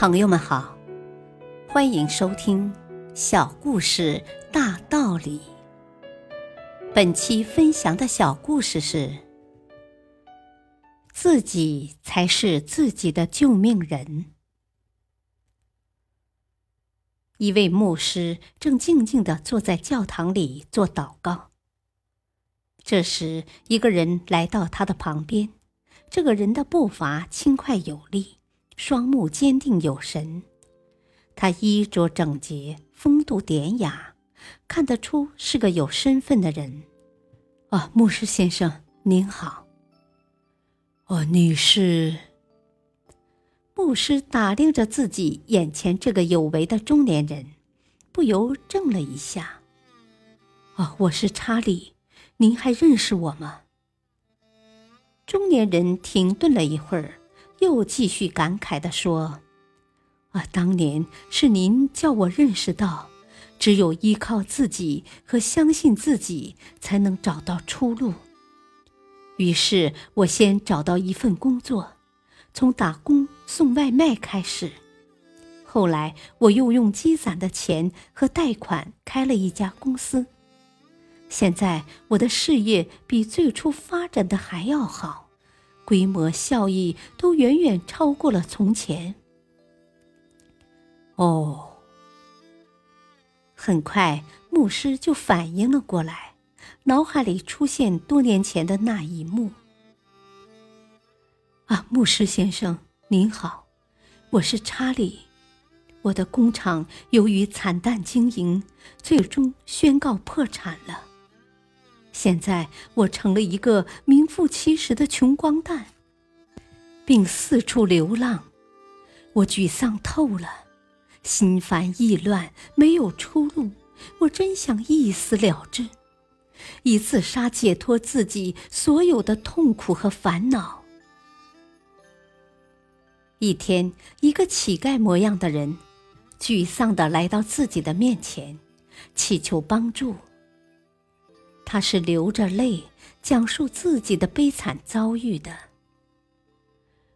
朋友们好，欢迎收听《小故事大道理》。本期分享的小故事是：自己才是自己的救命人。一位牧师正静静的坐在教堂里做祷告。这时，一个人来到他的旁边。这个人的步伐轻快有力。双目坚定有神，他衣着整洁，风度典雅，看得出是个有身份的人。哦，牧师先生您好。哦，你是？牧师打量着自己眼前这个有为的中年人，不由怔了一下。哦，我是查理，您还认识我吗？中年人停顿了一会儿。又继续感慨地说：“啊，当年是您叫我认识到，只有依靠自己和相信自己，才能找到出路。于是我先找到一份工作，从打工送外卖开始。后来我又用积攒的钱和贷款开了一家公司。现在我的事业比最初发展的还要好。”规模效益都远远超过了从前。哦，很快牧师就反应了过来，脑海里出现多年前的那一幕。啊，牧师先生您好，我是查理，我的工厂由于惨淡经营，最终宣告破产了。现在我成了一个名副其实的穷光蛋，并四处流浪，我沮丧透了，心烦意乱，没有出路。我真想一死了之，以自杀解脱自己所有的痛苦和烦恼。一天，一个乞丐模样的人，沮丧地来到自己的面前，祈求帮助。他是流着泪讲述自己的悲惨遭遇的。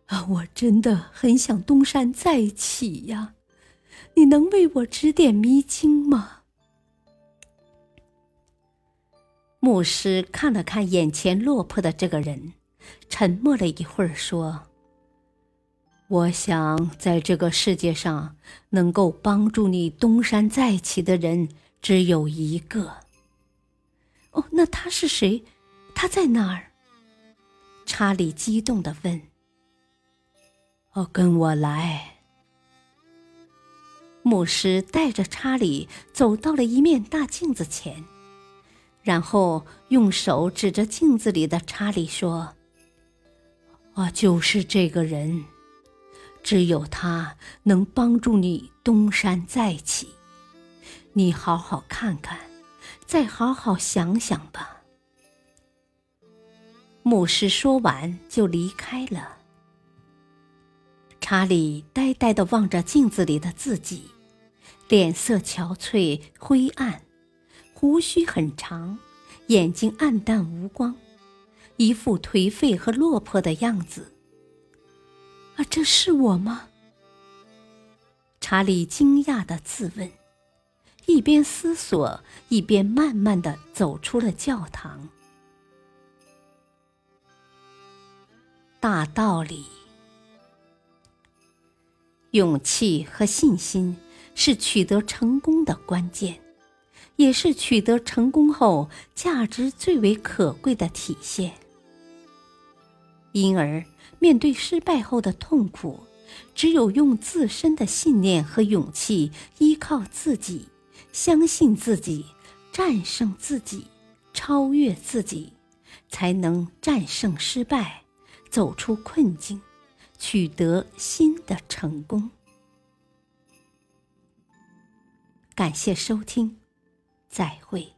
啊，我真的很想东山再起呀！你能为我指点迷津吗？牧师看了看眼前落魄的这个人，沉默了一会儿，说：“我想，在这个世界上，能够帮助你东山再起的人只有一个。”哦，那他是谁？他在哪儿？查理激动的问。哦，跟我来。牧师带着查理走到了一面大镜子前，然后用手指着镜子里的查理说：“啊，就是这个人，只有他能帮助你东山再起。你好好看看。”再好好想想吧。牧师说完就离开了。查理呆呆的望着镜子里的自己，脸色憔悴灰暗，胡须很长，眼睛暗淡无光，一副颓废和落魄的样子。啊，这是我吗？查理惊讶的自问。一边思索，一边慢慢的走出了教堂。大道理，勇气和信心是取得成功的关键，也是取得成功后价值最为可贵的体现。因而，面对失败后的痛苦，只有用自身的信念和勇气，依靠自己。相信自己，战胜自己，超越自己，才能战胜失败，走出困境，取得新的成功。感谢收听，再会。